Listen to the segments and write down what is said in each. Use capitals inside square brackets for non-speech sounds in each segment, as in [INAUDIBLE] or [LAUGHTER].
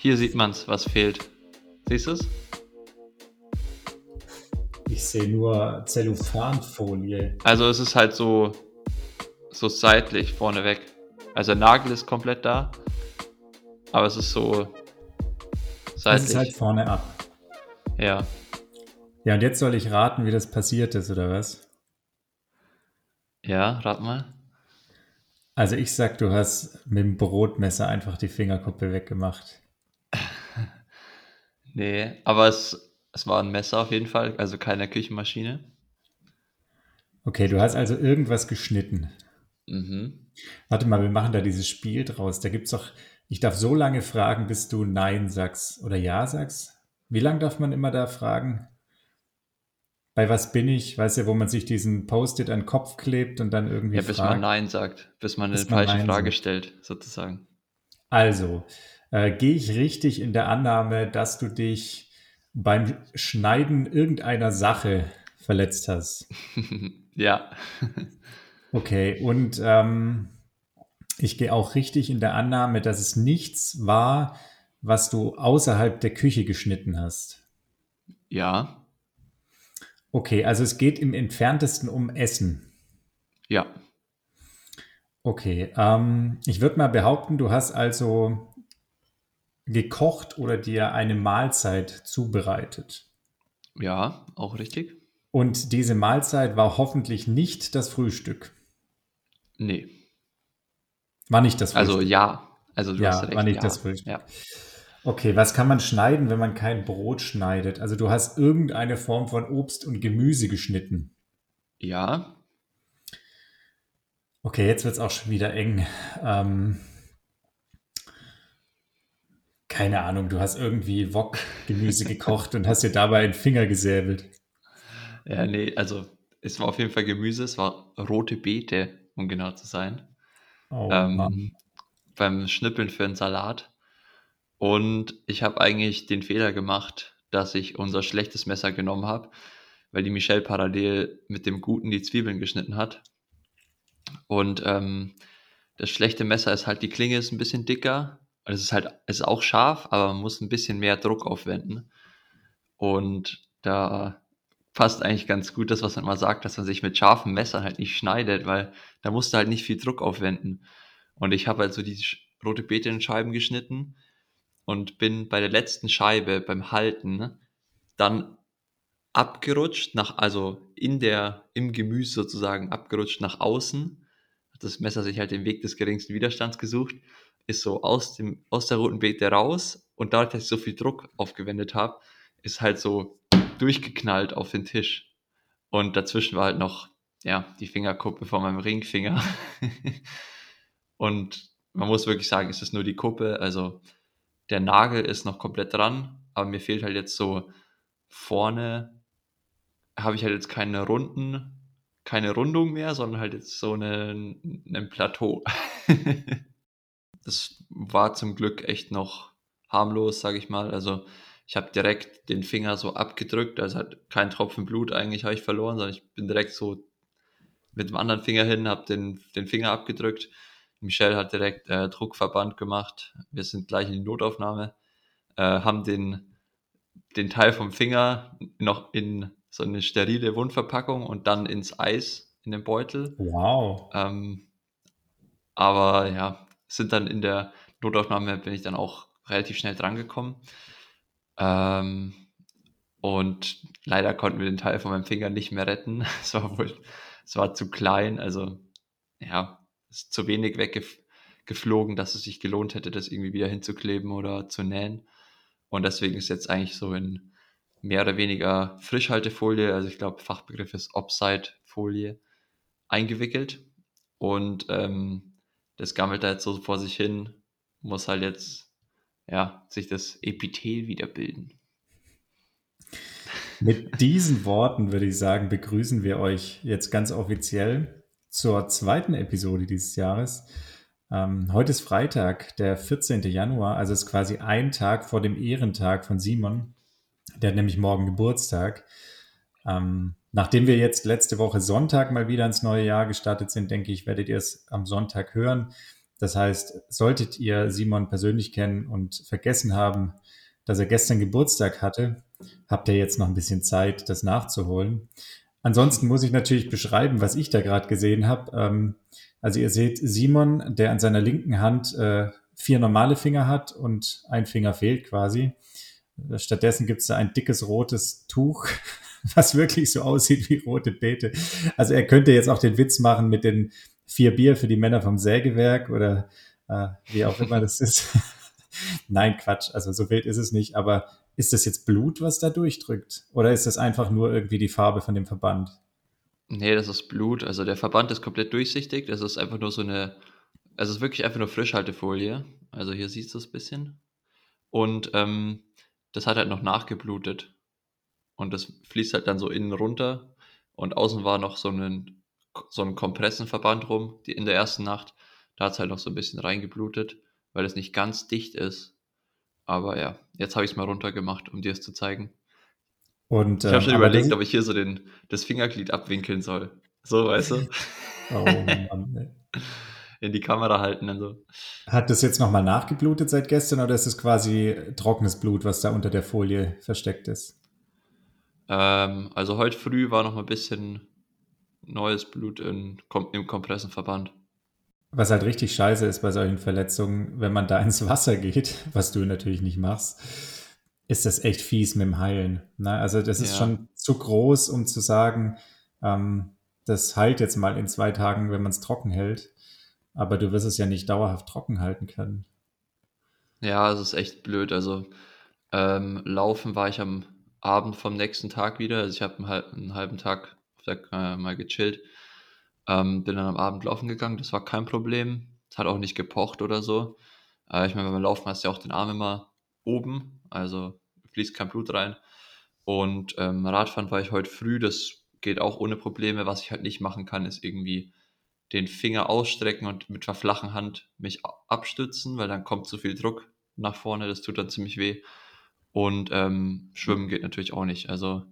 hier sieht man es, was fehlt. Siehst du es? Ich sehe nur Zellophanfolie. Also es ist halt so, so seitlich vorneweg. Also der Nagel ist komplett da, aber es ist so seitlich. Es ist halt vorne ab. Ja. Ja, und jetzt soll ich raten, wie das passiert ist, oder was? Ja, rat mal. Also ich sag, du hast mit dem Brotmesser einfach die Fingerkuppe weggemacht. Nee, aber es, es war ein Messer auf jeden Fall, also keine Küchenmaschine. Okay, du hast also irgendwas geschnitten. Mhm. Warte mal, wir machen da dieses Spiel draus. Da gibt's doch, ich darf so lange fragen, bis du Nein sagst oder Ja sagst. Wie lange darf man immer da fragen? Bei was bin ich? Weißt du, wo man sich diesen Post-it an den Kopf klebt und dann irgendwie. Ja, bis fragt. man Nein sagt, bis man Bis eine man falsche Nein Frage sagt. stellt, sozusagen. Also, äh, gehe ich richtig in der Annahme, dass du dich beim Schneiden irgendeiner Sache verletzt hast? [LAUGHS] ja. Okay, und ähm, ich gehe auch richtig in der Annahme, dass es nichts war, was du außerhalb der Küche geschnitten hast. ja. Okay, also es geht im entferntesten um Essen. Ja. Okay, ähm, ich würde mal behaupten, du hast also gekocht oder dir eine Mahlzeit zubereitet. Ja, auch richtig? Und diese Mahlzeit war hoffentlich nicht das Frühstück. Nee. War nicht das Frühstück. Also ja. Also du Ja, hast recht. war nicht ja. das Frühstück. Ja. Okay, was kann man schneiden, wenn man kein Brot schneidet? Also du hast irgendeine Form von Obst und Gemüse geschnitten. ja. Okay, jetzt wird es auch schon wieder eng. Ähm, keine Ahnung, du hast irgendwie Wok-Gemüse gekocht und hast dir dabei einen Finger gesäbelt. Ja, nee, also es war auf jeden Fall Gemüse, es war rote Beete, um genau zu sein. Oh, ähm, beim Schnippeln für einen Salat. Und ich habe eigentlich den Fehler gemacht, dass ich unser schlechtes Messer genommen habe, weil die Michelle parallel mit dem guten die Zwiebeln geschnitten hat. Und ähm, das schlechte Messer ist halt, die Klinge ist ein bisschen dicker. Also Es ist halt, es ist auch scharf, aber man muss ein bisschen mehr Druck aufwenden. Und da passt eigentlich ganz gut das, was man immer sagt, dass man sich mit scharfen Messern halt nicht schneidet, weil da musst du halt nicht viel Druck aufwenden. Und ich habe halt so die rote Beete in Scheiben geschnitten und bin bei der letzten Scheibe beim Halten dann abgerutscht, nach, also in der, im Gemüse sozusagen abgerutscht nach außen. Hat das Messer sich halt den Weg des geringsten Widerstands gesucht, ist so aus, dem, aus der roten Beete raus und dadurch, dass ich so viel Druck aufgewendet habe, ist halt so durchgeknallt auf den Tisch. Und dazwischen war halt noch, ja, die Fingerkuppe von meinem Ringfinger. [LAUGHS] und man muss wirklich sagen, es ist nur die Kuppe, also der Nagel ist noch komplett dran, aber mir fehlt halt jetzt so vorne, habe ich halt jetzt keine Runden, keine Rundung mehr, sondern halt jetzt so ein Plateau. [LAUGHS] das war zum Glück echt noch harmlos, sage ich mal. Also ich habe direkt den Finger so abgedrückt, also hat kein Tropfen Blut eigentlich habe ich verloren, sondern ich bin direkt so mit dem anderen Finger hin, habe den, den Finger abgedrückt. Michelle hat direkt äh, Druckverband gemacht. Wir sind gleich in die Notaufnahme, äh, haben den, den Teil vom Finger noch in so eine sterile Wundverpackung und dann ins Eis in den Beutel. Wow. Ähm, aber ja, sind dann in der Notaufnahme bin ich dann auch relativ schnell drangekommen. Ähm, und leider konnten wir den Teil von meinem Finger nicht mehr retten. [LAUGHS] Es war wohl, es war zu klein, also ja, es ist zu wenig weggeflogen, dass es sich gelohnt hätte, das irgendwie wieder hinzukleben oder zu nähen. Und deswegen ist jetzt eigentlich so in mehr oder weniger Frischhaltefolie, also ich glaube, Fachbegriff ist Offside-Folie, eingewickelt. Und ähm, das gammelt da jetzt so vor sich hin, muss halt jetzt ja, sich das Epithel wieder bilden. Mit diesen Worten würde ich sagen, begrüßen wir euch jetzt ganz offiziell zur zweiten Episode dieses Jahres. Ähm, heute ist Freitag, der 14. Januar, also ist quasi ein Tag vor dem Ehrentag von Simon. Der hat nämlich morgen Geburtstag. Ähm, nachdem wir jetzt letzte Woche Sonntag mal wieder ins neue Jahr gestartet sind, denke ich, werdet ihr es am Sonntag hören. Das heißt, solltet ihr Simon persönlich kennen und vergessen haben, dass er gestern Geburtstag hatte, habt ihr jetzt noch ein bisschen Zeit, das nachzuholen. Ansonsten muss ich natürlich beschreiben, was ich da gerade gesehen habe. Ähm, also ihr seht Simon, der an seiner linken Hand äh, vier normale Finger hat und ein Finger fehlt quasi. Stattdessen gibt es da ein dickes rotes Tuch, [LAUGHS] was wirklich so aussieht wie rote Beete. Also er könnte jetzt auch den Witz machen mit den vier Bier für die Männer vom Sägewerk oder äh, wie auch immer das ist. [LAUGHS] Nein, Quatsch. Also so wild ist es nicht. Aber ist das jetzt Blut, was da durchdrückt? Oder ist das einfach nur irgendwie die Farbe von dem Verband? Nee, das ist Blut. Also der Verband ist komplett durchsichtig. Das ist einfach nur so eine, also es ist wirklich einfach nur Frischhaltefolie. Also hier siehst du es ein bisschen. Und ähm, das hat halt noch nachgeblutet. Und das fließt halt dann so innen runter. Und außen war noch so ein, so ein Kompressenverband rum, die in der ersten Nacht. Da hat es halt noch so ein bisschen reingeblutet, weil es nicht ganz dicht ist. Aber ja, jetzt habe ich es mal runtergemacht, um dir es zu zeigen. Und, ich habe schon ähm, überlegt, ob ich hier so den, das Fingerglied abwinkeln soll. So, weißt du? [LAUGHS] Oh Mann, In die Kamera halten und so. Hat das jetzt nochmal nachgeblutet seit gestern oder ist es quasi trockenes Blut, was da unter der Folie versteckt ist? Ähm, also heute früh war noch mal ein bisschen neues Blut in, im Kompressenverband. Was halt richtig scheiße ist bei solchen Verletzungen, wenn man da ins Wasser geht, [LAUGHS] was du natürlich nicht machst, ist das echt fies mit dem Heilen. Ne? Also das ist ja. schon zu groß, um zu sagen, ähm, das heilt jetzt mal in zwei Tagen, wenn man es trocken hält. Aber du wirst es ja nicht dauerhaft trocken halten können. Ja, es ist echt blöd. Also ähm, laufen war ich am Abend vom nächsten Tag wieder. Also ich habe einen, halb, einen, halben Tag äh, mal gechillt ähm, bin dann am Abend laufen gegangen, das war kein Problem. Hat auch nicht gepocht oder so. Äh, ich meine, wenn man laufen, hast du ja auch den Arm immer oben, also fließt kein Blut rein. Und ähm, Radfahren war ich heute früh, das geht auch ohne Probleme. Was ich halt nicht machen kann, ist irgendwie den Finger ausstrecken und mit der flachen Hand mich abstützen, weil dann kommt zu viel Druck nach vorne, das tut dann ziemlich weh. Und ähm, Schwimmen geht natürlich auch nicht. Also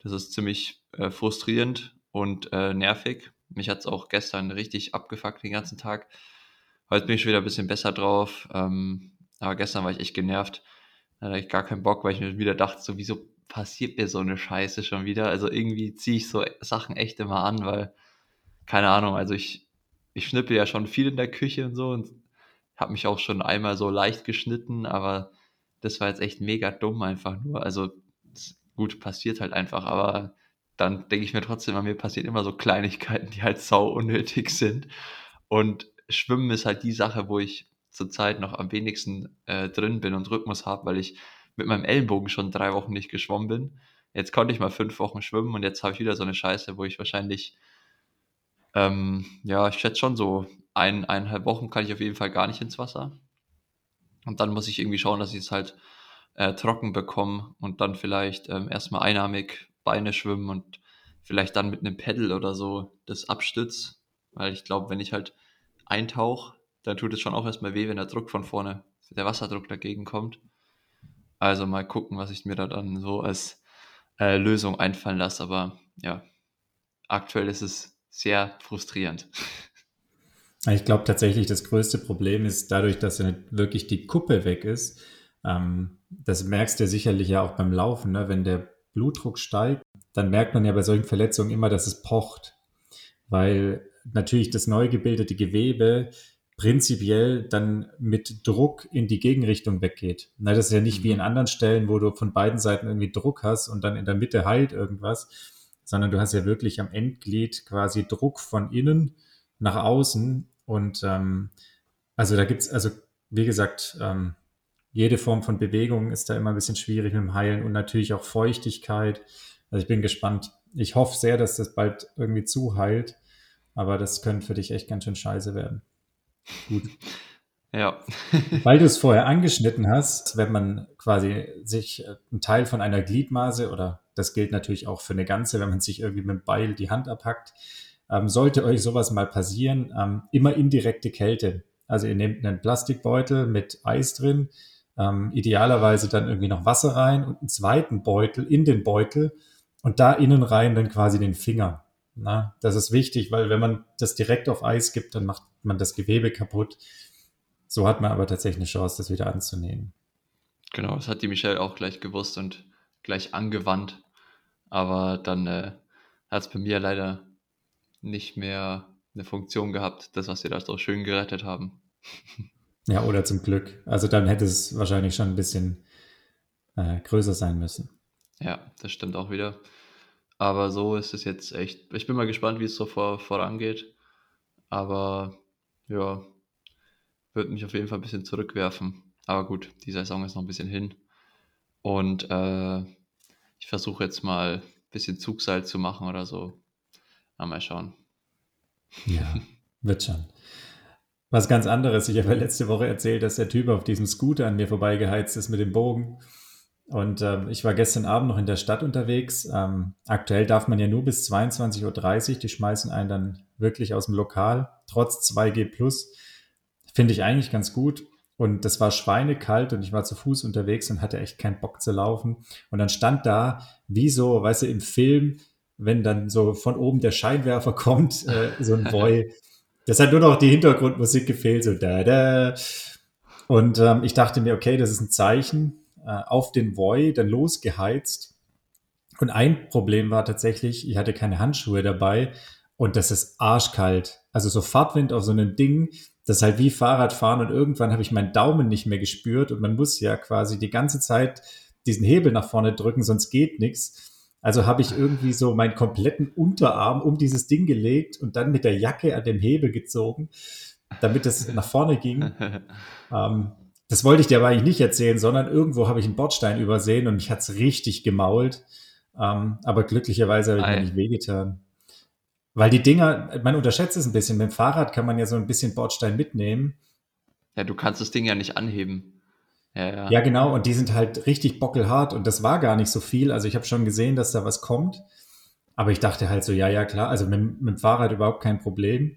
das ist ziemlich äh, frustrierend und äh, nervig. Mich hat es auch gestern richtig abgefuckt den ganzen Tag. Heute bin ich schon wieder ein bisschen besser drauf. Ähm, aber gestern war ich echt genervt. Da hatte ich gar keinen Bock, weil ich mir wieder dachte, so, wieso passiert mir so eine Scheiße schon wieder? Also irgendwie ziehe ich so Sachen echt immer an, weil, keine Ahnung, also ich, ich schnippel ja schon viel in der Küche und so und habe mich auch schon einmal so leicht geschnitten, aber das war jetzt echt mega dumm einfach nur. Also gut, passiert halt einfach, aber dann denke ich mir trotzdem, an mir passieren immer so Kleinigkeiten, die halt sau unnötig sind. Und Schwimmen ist halt die Sache, wo ich zurzeit noch am wenigsten äh, drin bin und Rhythmus habe, weil ich mit meinem Ellenbogen schon drei Wochen nicht geschwommen bin. Jetzt konnte ich mal fünf Wochen schwimmen und jetzt habe ich wieder so eine Scheiße, wo ich wahrscheinlich, ähm, ja, ich schätze schon so ein, eineinhalb Wochen kann ich auf jeden Fall gar nicht ins Wasser. Und dann muss ich irgendwie schauen, dass ich es halt äh, trocken bekomme und dann vielleicht ähm, erstmal einarmig Beine schwimmen und vielleicht dann mit einem Pedal oder so das abstützt. Weil ich glaube, wenn ich halt eintauche, dann tut es schon auch erstmal weh, wenn der Druck von vorne, der Wasserdruck dagegen kommt. Also mal gucken, was ich mir da dann so als äh, Lösung einfallen lasse. Aber ja, aktuell ist es sehr frustrierend. [LAUGHS] Ich glaube tatsächlich, das größte Problem ist dadurch, dass ja wirklich die Kuppe weg ist. Ähm, das merkst du sicherlich ja auch beim Laufen, ne? wenn der Blutdruck steigt, dann merkt man ja bei solchen Verletzungen immer, dass es pocht, weil natürlich das neu gebildete Gewebe prinzipiell dann mit Druck in die Gegenrichtung weggeht. Na, das ist ja nicht mhm. wie in anderen Stellen, wo du von beiden Seiten irgendwie Druck hast und dann in der Mitte heilt irgendwas, sondern du hast ja wirklich am Endglied quasi Druck von innen nach außen und ähm, also da gibt's also wie gesagt, ähm, jede Form von Bewegung ist da immer ein bisschen schwierig mit dem Heilen und natürlich auch Feuchtigkeit. Also ich bin gespannt. Ich hoffe sehr, dass das bald irgendwie zuheilt, aber das könnte für dich echt ganz schön scheiße werden. Gut. [LAUGHS] Ja. [LAUGHS] Weil du es vorher angeschnitten hast, wenn man quasi sich äh, einen Teil von einer Gliedmaße oder das gilt natürlich auch für eine ganze, wenn man sich irgendwie mit dem Beil die Hand abhackt, ähm, sollte euch sowas mal passieren, ähm, immer indirekte Kälte. Also ihr nehmt einen Plastikbeutel mit Eis drin, ähm, idealerweise dann irgendwie noch Wasser rein und einen zweiten Beutel in den Beutel und da innen rein dann quasi den Finger. Na, das ist wichtig, weil wenn man das direkt auf Eis gibt, dann macht man das Gewebe kaputt. So hat man aber tatsächlich eine Chance, das wieder anzunehmen. Genau, das hat die Michelle auch gleich gewusst und gleich angewandt. Aber dann äh, hat es bei mir leider nicht mehr eine Funktion gehabt, das, was wir da so schön gerettet haben. [LAUGHS] Ja, oder zum Glück. Also dann hätte es wahrscheinlich schon ein bisschen äh, größer sein müssen. Ja, das stimmt auch wieder. Aber so ist es jetzt echt. Ich bin mal gespannt, wie es so vor, vorangeht. Aber ja, wird mich auf jeden Fall ein bisschen zurückwerfen. Aber gut, die Saison ist noch ein bisschen hin. Und äh, ich versuche jetzt mal ein bisschen Zugseil zu machen oder so. Mal schauen. Ja, wird schon. Was ganz anderes. Ich habe letzte Woche erzählt, dass der Typ auf diesem Scooter an mir vorbeigeheizt ist mit dem Bogen. Und ähm, ich war gestern Abend noch in der Stadt unterwegs. Ähm, aktuell darf man ja nur bis 22.30 Uhr. Die schmeißen einen dann wirklich aus dem Lokal, trotz 2G Plus. Finde ich eigentlich ganz gut. Und das war schweinekalt und ich war zu Fuß unterwegs und hatte echt keinen Bock zu laufen. Und dann stand da, wie so, weißt du, im Film, wenn dann so von oben der Scheinwerfer [LAUGHS] kommt, äh, so ein Boy. Das hat nur noch die Hintergrundmusik gefehlt, so da da. Und ähm, ich dachte mir, okay, das ist ein Zeichen äh, auf den Voy dann losgeheizt. Und ein Problem war tatsächlich, ich hatte keine Handschuhe dabei und das ist arschkalt. Also so Fahrtwind auf so einem Ding, das ist halt wie Fahrradfahren und irgendwann habe ich meinen Daumen nicht mehr gespürt und man muss ja quasi die ganze Zeit diesen Hebel nach vorne drücken, sonst geht nichts. Also habe ich irgendwie so meinen kompletten Unterarm um dieses Ding gelegt und dann mit der Jacke an dem Hebel gezogen, damit es nach vorne ging. [LAUGHS] ähm, das wollte ich dir aber eigentlich nicht erzählen, sondern irgendwo habe ich einen Bordstein übersehen und mich hat es richtig gemault. Ähm, aber glücklicherweise habe ich Ei. mir nicht wehgetan. Weil die Dinger, man unterschätzt es ein bisschen. Mit dem Fahrrad kann man ja so ein bisschen Bordstein mitnehmen. Ja, du kannst das Ding ja nicht anheben. Ja, ja. ja, genau. Und die sind halt richtig bockelhart. Und das war gar nicht so viel. Also ich habe schon gesehen, dass da was kommt. Aber ich dachte halt so, ja, ja, klar. Also mit, mit dem Fahrrad überhaupt kein Problem.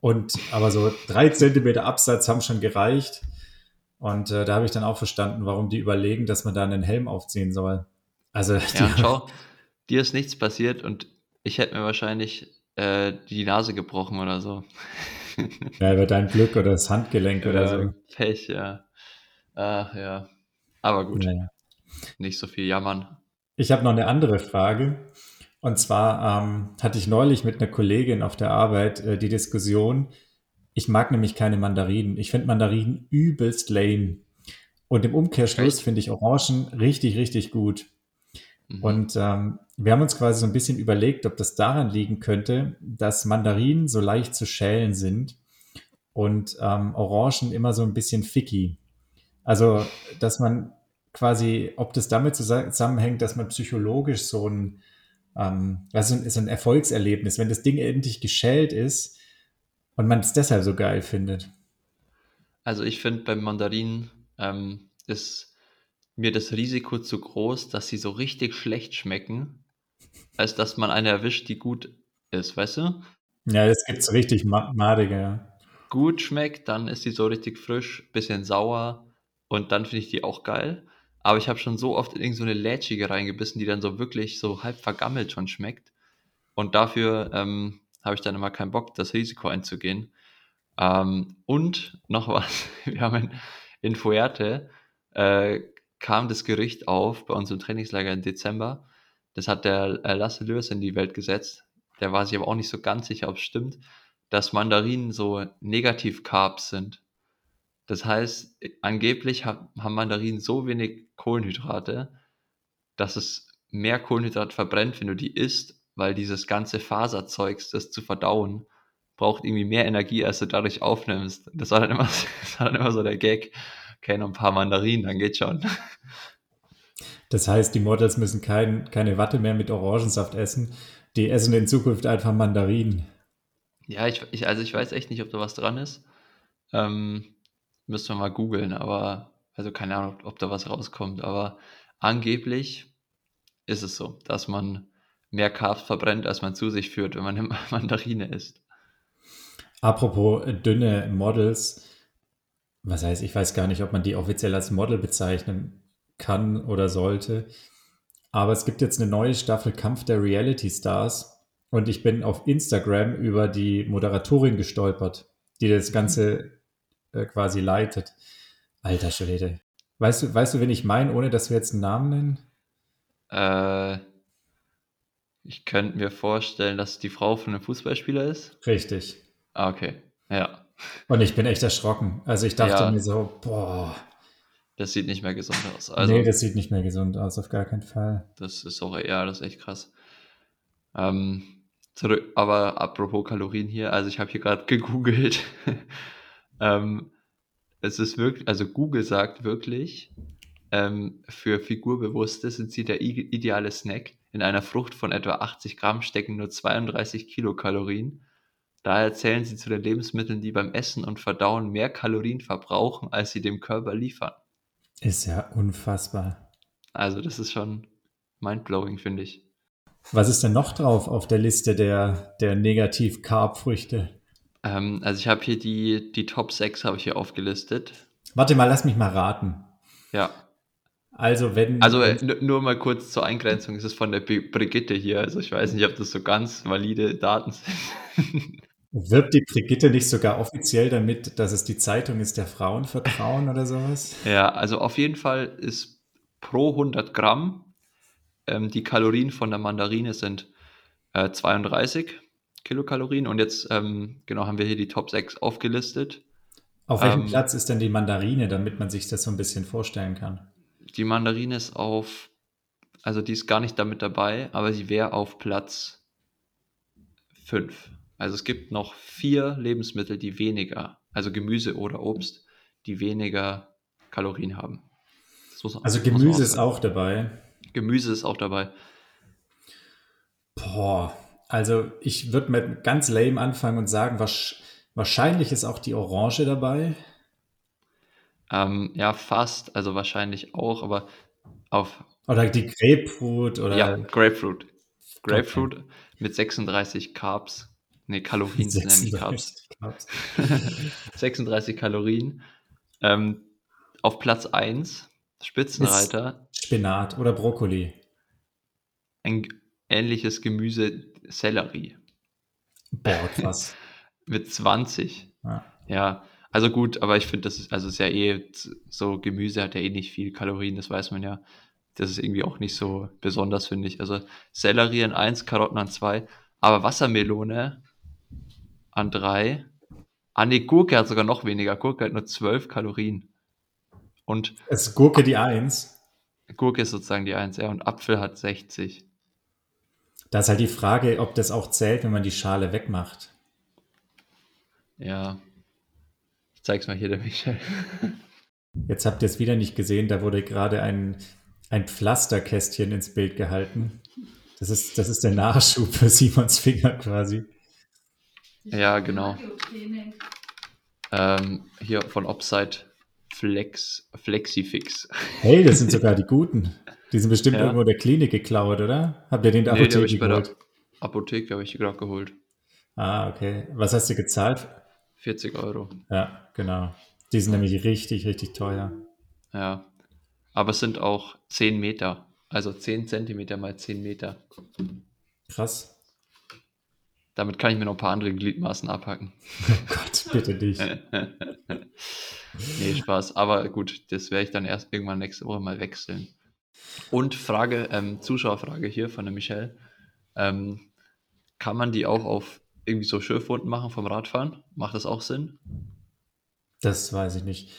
Und aber so drei Zentimeter Absatz haben schon gereicht. Und äh, da habe ich dann auch verstanden, warum die überlegen, dass man da einen Helm aufziehen soll. Also, [LAUGHS] ja, schau, dir ist nichts passiert und ich hätte mir wahrscheinlich äh, die Nase gebrochen oder so. ja, über dein Glück oder das Handgelenk [LAUGHS] oder so. Pech, ja. Ach ja. Aber gut. Naja. Nicht so viel jammern. Ich habe noch eine andere Frage. Und zwar ähm, hatte ich neulich mit einer Kollegin auf der Arbeit äh, die Diskussion, ich mag nämlich keine Mandarinen. Ich finde Mandarinen übelst lame. Und im Umkehrschluss finde ich Orangen richtig, richtig gut. Mhm. Und ähm, wir haben uns quasi so ein bisschen überlegt, ob das daran liegen könnte, dass Mandarinen so leicht zu schälen sind und ähm, Orangen immer so ein bisschen ficky. Also, dass man quasi, ob das damit zusammenhängt, dass man psychologisch so ein, ähm, also ist ein Erfolgserlebnis, wenn das Ding endlich geschält ist, und man es deshalb so geil findet. Also ich finde beim Mandarinen ähm, ist mir das Risiko zu groß, dass sie so richtig schlecht schmecken, als dass man eine erwischt, die gut ist, weißt du? Ja, das gibt es richtig madige. Gut schmeckt, dann ist sie so richtig frisch, bisschen sauer und dann finde ich die auch geil. Aber ich habe schon so oft in irgendeine so Lätschige reingebissen, die dann so wirklich so halb vergammelt schon schmeckt. Und dafür ähm, habe ich dann immer keinen Bock, das Risiko einzugehen. Ähm, und noch [LAUGHS] was, wir haben in, in Fuerte, äh, kam das Gericht auf bei unserem Trainingslager im Dezember. Das hat der äh, Lasse Lürs in die Welt gesetzt. Der war sich aber auch nicht so ganz sicher, ob es stimmt, dass Mandarinen so Negativ-Carbs sind. Das heißt, angeblich haben Mandarinen so wenig Kohlenhydrate, dass es mehr Kohlenhydrat verbrennt, wenn du die isst, weil dieses ganze Faserzeugs, das zu verdauen, braucht irgendwie mehr Energie, als du dadurch aufnimmst. Das war dann immer, [LAUGHS] das war dann immer so der Gag. Okay, noch ein paar Mandarinen, dann geht schon. Das heißt, die Models müssen kein, keine Watte mehr mit Orangensaft essen. Die essen in Zukunft einfach Mandarinen. Ja, ich, ich, also ich weiß echt nicht, ob da was dran ist. Ähm, müssen wir mal googeln, aber, also keine Ahnung, ob, ob da was rauskommt, aber angeblich ist es so, dass man mehr Carbs verbrennt, als man zu sich führt, wenn man eine [LAUGHS] Mandarine isst. Apropos dünne Models, was heißt, ich weiß gar nicht, ob man die offiziell als Model bezeichnen kann oder sollte. Aber es gibt jetzt eine neue Staffel Kampf der Reality Stars und ich bin auf Instagram über die Moderatorin gestolpert, die das Ganze äh, quasi leitet. Alter Schwede. Weißt du, weißt du, wen ich meine, ohne dass wir jetzt einen Namen nennen? Äh, ich könnte mir vorstellen, dass die Frau von einem Fußballspieler ist. Richtig. Ah, okay. Ja. Und ich bin echt erschrocken. Also ich dachte Ja. mir so, boah, Das sieht nicht mehr gesund aus. Also, nee, das sieht nicht mehr gesund aus, auf gar keinen Fall. das ist auch, ja, das ist echt krass. Ähm, zurück, aber apropos Kalorien hier, also ich habe hier gerade gegoogelt. Ähm, es ist wirklich, also Google sagt wirklich, ähm, für Figurbewusste sind sie der ideale Snack. In einer Frucht von etwa 80 Gramm stecken nur 32 Kilokalorien. Daher zählen sie zu den Lebensmitteln, die beim Essen und Verdauen mehr Kalorien verbrauchen, als sie dem Körper liefern. Ist ja unfassbar. Also das ist schon mindblowing, finde ich. Was ist denn noch drauf auf der Liste der, der Negativ-Carb-Früchte? Ähm, also ich habe hier die, die Top 6 habe ich hier aufgelistet. Warte mal, lass mich mal raten. Ja, Also wenn... also äh, nur mal kurz zur Eingrenzung, es ist von der Brigitte hier, also ich weiß nicht, ob das so ganz valide Daten sind. [LAUGHS] Wirbt die Brigitte nicht sogar offiziell damit, dass es die Zeitung ist der Frauen vertrauen oder sowas? ja, also auf jeden Fall ist pro 100 Gramm ähm, die Kalorien von der Mandarine sind äh, 32 Kilokalorien und jetzt ähm, genau haben wir hier die Top 6 aufgelistet. Auf welchem Ähm, Platz ist denn die Mandarine, damit man sich das so ein bisschen vorstellen kann? Die Mandarine ist auf, also die ist gar nicht damit dabei, aber sie wäre auf Platz 5. Also es gibt noch vier Lebensmittel, die weniger, also Gemüse oder Obst, die weniger Kalorien haben. Muss- Also Gemüse ist sagen. auch dabei. Gemüse ist auch dabei. Boah, also ich würde mit ganz lame anfangen und sagen, wasch- wahrscheinlich ist auch die Orange dabei. Ähm, ja, fast, also wahrscheinlich auch, aber auf, Oder die Grapefruit oder ja, Grapefruit. Grapefruit mit 36 Carbs. Nee, Kalorien sind nicht Carbs. 36 Carbs. [LAUGHS] 36 Kalorien. Ähm, auf Platz 1, Spitzenreiter, Spinat oder Brokkoli. ein ähnliches Gemüse, Sellerie, Boah, [LAUGHS] krass. mit 20. Ja. Ja, also gut, aber ich finde, das ist, also ist ja eh so, Gemüse hat ja eh nicht viel Kalorien, das weiß man ja. Das ist irgendwie auch nicht so besonders, finde ich. Also Sellerie an 1, Karotten an 2, aber Wassermelone an 3. Ah ne, Gurke hat sogar noch weniger. Gurke hat nur 12 Kalorien. Und Es ist Gurke die Eins. Gurke ist sozusagen die 1, ja, und Apfel hat 60. Da ist halt die Frage, ob das auch zählt, wenn man die Schale wegmacht. Ja. Ich zeig's mal hier, der Michael. Jetzt habt ihr es wieder nicht gesehen, da wurde gerade ein, ein Pflasterkästchen ins Bild gehalten. Das ist, das ist der Nachschub für Simons Finger quasi. Ja, genau. Ähm, hier von Upside Flex, Flexifix. Hey, das sind sogar die guten. Die sind bestimmt Ja. irgendwo in der Klinik geklaut, oder? Habt ihr den in der Nee, Apotheke ich bei der geholt? Apotheke habe ich gerade geholt. Ah, okay. Was hast du gezahlt? 40 Euro. Ja, genau. Die sind nämlich richtig, richtig teuer. Ja. Aber es sind auch 10 Meter. Also 10 Zentimeter mal 10 Meter. Krass. Damit kann ich mir noch ein paar andere Gliedmaßen abhacken. [LAUGHS] Oh Gott, bitte nicht. [LAUGHS] Nee, Spaß. Aber gut, das werde ich dann erst irgendwann nächste Woche mal wechseln. Und Frage, ähm, Zuschauerfrage hier von der Michelle. Ähm, kann man die auch auf irgendwie so Schürfwunden machen vom Radfahren? Macht das auch Sinn? Das weiß ich nicht.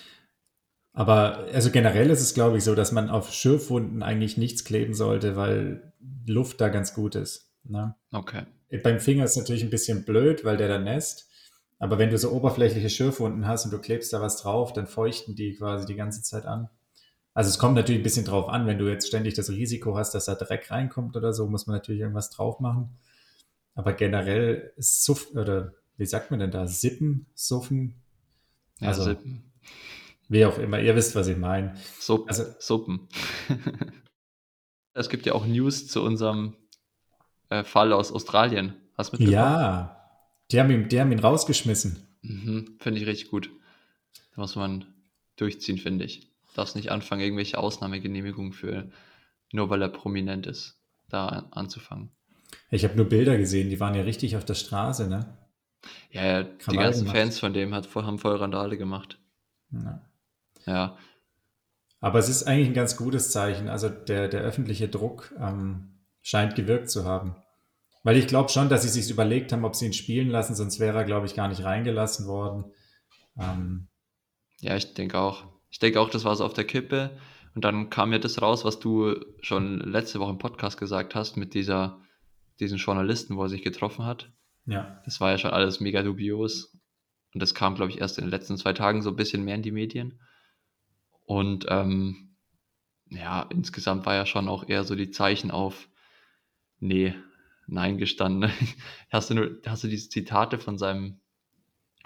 Aber also generell ist es, glaube ich, so, dass man auf Schürfwunden eigentlich nichts kleben sollte, weil Luft da ganz gut ist. Ne? Okay. Beim Finger ist es natürlich ein bisschen blöd, weil der da nässt. Aber wenn du so oberflächliche Schürfwunden hast und du klebst da was drauf, dann feuchten die quasi die ganze Zeit an. Also es kommt natürlich ein bisschen drauf an, wenn du jetzt ständig das Risiko hast, dass da Dreck reinkommt oder so, muss man natürlich irgendwas drauf machen. Aber generell Suff, oder wie sagt man denn da? Sippen, Suffen, Ja, Also- Sippen. wie auch immer. Ihr wisst, was ich meine. Supp, Also- Suppen. [LAUGHS] es gibt ja auch News zu unserem äh, Fall aus Australien. Hast du mitbekommen? Ja, die haben, ihn, die haben ihn rausgeschmissen. Mhm, finde ich richtig gut. Da muss man durchziehen, finde ich. Darfst nicht anfangen, irgendwelche Ausnahmegenehmigungen für, nur weil er prominent ist, da an, anzufangen. Ich habe nur Bilder gesehen, die waren ja richtig auf der Straße, ne? Ja, ja die ganzen gemacht. Fans von dem hat, haben voll Randale gemacht. Ja. Ja, Aber es ist eigentlich ein ganz gutes Zeichen. Also der, der öffentliche Druck ähm, scheint gewirkt zu haben. Weil ich glaube schon, dass sie sich überlegt haben, ob sie ihn spielen lassen, sonst wäre er, glaube ich, gar nicht reingelassen worden. Ähm, ja, ich denke auch. Ich denke auch, das war so auf der Kippe. Und dann kam mir das raus, was du schon letzte Woche im Podcast gesagt hast, mit dieser, diesen Journalisten, wo er sich getroffen hat. ja, Das war ja schon alles mega dubios. Und das kam, glaube ich, erst in den letzten zwei Tagen so ein bisschen mehr in die Medien. Und ähm, ja, insgesamt war ja schon auch eher so die Zeichen auf nee, nein gestanden. [LAUGHS] Hast du nur, hast du diese Zitate von seinem,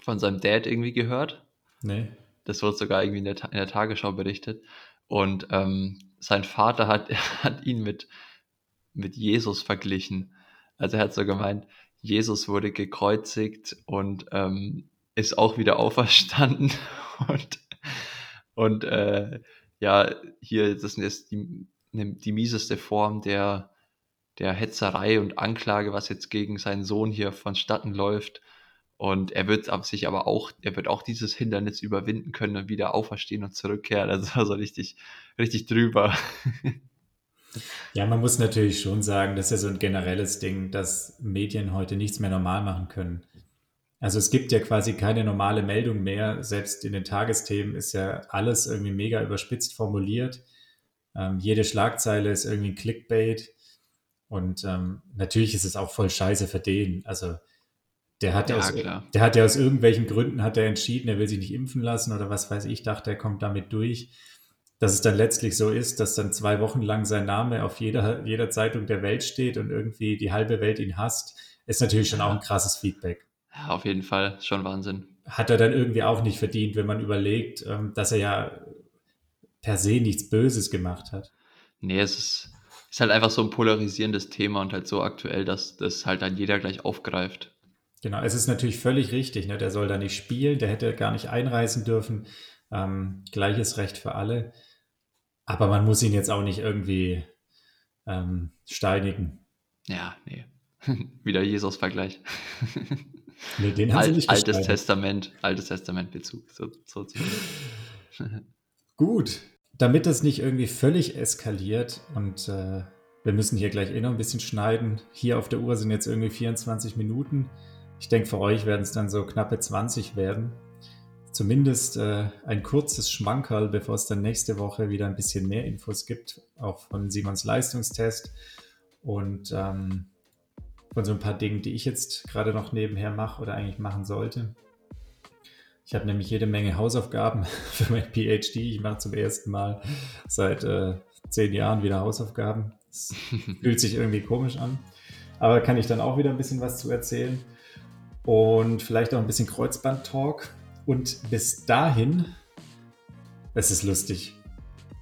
von seinem Dad irgendwie gehört? nee. Das wurde sogar irgendwie in der, in der Tagesschau berichtet. Und ähm, sein Vater hat, [LAUGHS] hat ihn mit, mit Jesus verglichen. Also er hat so gemeint, Jesus wurde gekreuzigt und ähm, ist auch wieder [LAUGHS] auferstanden. Und, und äh, ja, hier, das ist die, ne- die mieseste Form der, der Hetzerei und Anklage, was jetzt gegen seinen Sohn hier vonstatten läuft. Und er wird sich aber auch, er wird auch dieses Hindernis überwinden können und wieder auferstehen und zurückkehren. Also war so richtig, richtig drüber. [LAUGHS] Ja, man muss natürlich schon sagen, das ist ja so ein generelles Ding, dass Medien heute nichts mehr normal machen können. Also es gibt ja quasi keine normale Meldung mehr. Selbst in den Tagesthemen ist ja alles irgendwie mega überspitzt formuliert. Ähm, jede Schlagzeile ist irgendwie ein Clickbait. Und ähm, natürlich ist es auch voll scheiße für den. Also der hat, Ja, aus, klar. der hat ja aus irgendwelchen Gründen hat er entschieden, er will sich nicht impfen lassen oder was weiß ich, dachte, er kommt damit durch. Dass es dann letztlich so ist, dass dann zwei Wochen lang sein Name auf jeder, jeder Zeitung der Welt steht und irgendwie die halbe Welt ihn hasst, ist natürlich schon auch ein krasses Feedback. Ja, auf jeden Fall, schon Wahnsinn. Hat er dann irgendwie auch nicht verdient, wenn man überlegt, ähm, dass er ja per se nichts Böses gemacht hat. Nee, es ist, ist halt einfach so ein polarisierendes Thema und halt so aktuell, dass das halt dann jeder gleich aufgreift. Genau, es ist natürlich völlig richtig, ne? der soll da nicht spielen, der hätte gar nicht einreisen dürfen. Ähm, gleiches Recht für alle. Aber man muss ihn jetzt auch nicht irgendwie ähm, steinigen. Ja, nee. [LAUGHS] Wieder Jesus-Vergleich. [LAUGHS] Nee, den haben sie nicht altes gesteinigt. Testament, altes Testament-Bezug. So, so [LAUGHS] Gut, damit das nicht irgendwie völlig eskaliert und äh, wir müssen hier gleich eh noch ein bisschen schneiden. Hier auf der Uhr sind jetzt irgendwie 24 Minuten. Ich denke, für euch werden es dann so knappe 20 werden. Zumindest äh, ein kurzes Schmankerl, bevor es dann nächste Woche wieder ein bisschen mehr Infos gibt, auch von Simons Leistungstest und ähm, von so ein paar Dingen, die ich jetzt gerade noch nebenher mache oder eigentlich machen sollte. Ich habe nämlich jede Menge Hausaufgaben [LAUGHS] für mein PhD. Ich mache zum ersten Mal seit äh, zehn Jahren wieder Hausaufgaben. Es fühlt sich irgendwie komisch an. Aber kann ich dann auch wieder ein bisschen was zu erzählen. Und vielleicht auch ein bisschen Kreuzband-Talk. Und bis dahin, es ist lustig.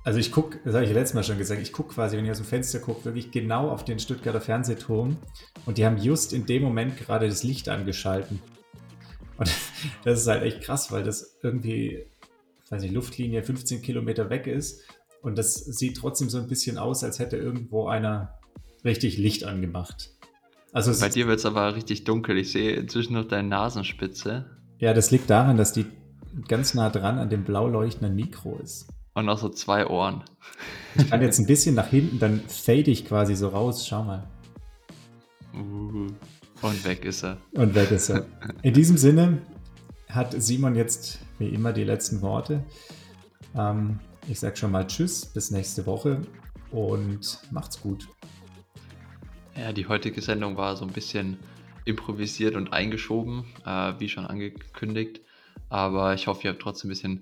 Also ich gucke, das habe ich letztes Mal schon gesagt, ich gucke quasi, wenn ich aus dem Fenster gucke, wirklich genau auf den Stuttgarter Fernsehturm. Und die haben just in dem Moment gerade das Licht angeschalten. Und [LAUGHS] das ist halt echt krass, weil das irgendwie, weiß nicht, Luftlinie 15 Kilometer weg ist. Und das sieht trotzdem so ein bisschen aus, als hätte irgendwo einer richtig Licht angemacht. Also Bei dir wird es aber richtig dunkel. Ich sehe inzwischen noch deine Nasenspitze ja, das liegt daran, dass die ganz nah dran an dem blau leuchtenden Mikro ist. und noch so zwei Ohren. Ich kann jetzt ein bisschen nach hinten, dann fade ich quasi so raus. Schau mal. Uh, und weg ist er. Und weg ist er. In diesem Sinne hat Simon jetzt wie immer die letzten Worte. Ähm, ich sage schon mal Tschüss, bis nächste Woche und macht's gut. Ja, die heutige Sendung war so ein bisschen improvisiert und eingeschoben, äh, wie schon angekündigt. Aber ich hoffe, ihr habt trotzdem ein bisschen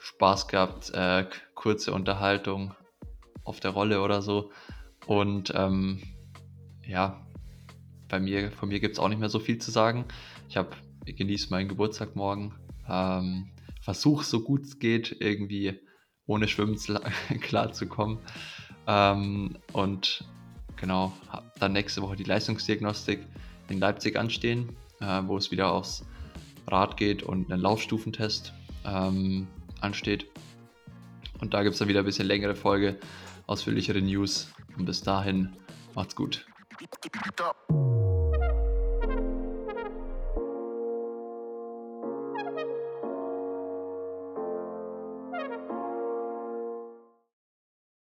Spaß gehabt. Äh, kurze Unterhaltung auf der Rolle oder so. Und ähm, ja, bei mir, von mir gibt es auch nicht mehr so viel zu sagen. Ich habe genieße meinen Geburtstag morgen. Ähm, Versuche so gut es geht, irgendwie ohne Schwimmen [LAUGHS] klarzukommen. Ähm, und genau, hab dann nächste Woche die Leistungsdiagnostik in Leipzig anstehen, äh, wo es wieder aufs Rad geht und ein Laufstufentest ähm, ansteht. Und da gibt es dann wieder ein bisschen längere Folge, ausführlichere News. Und bis dahin, macht's gut.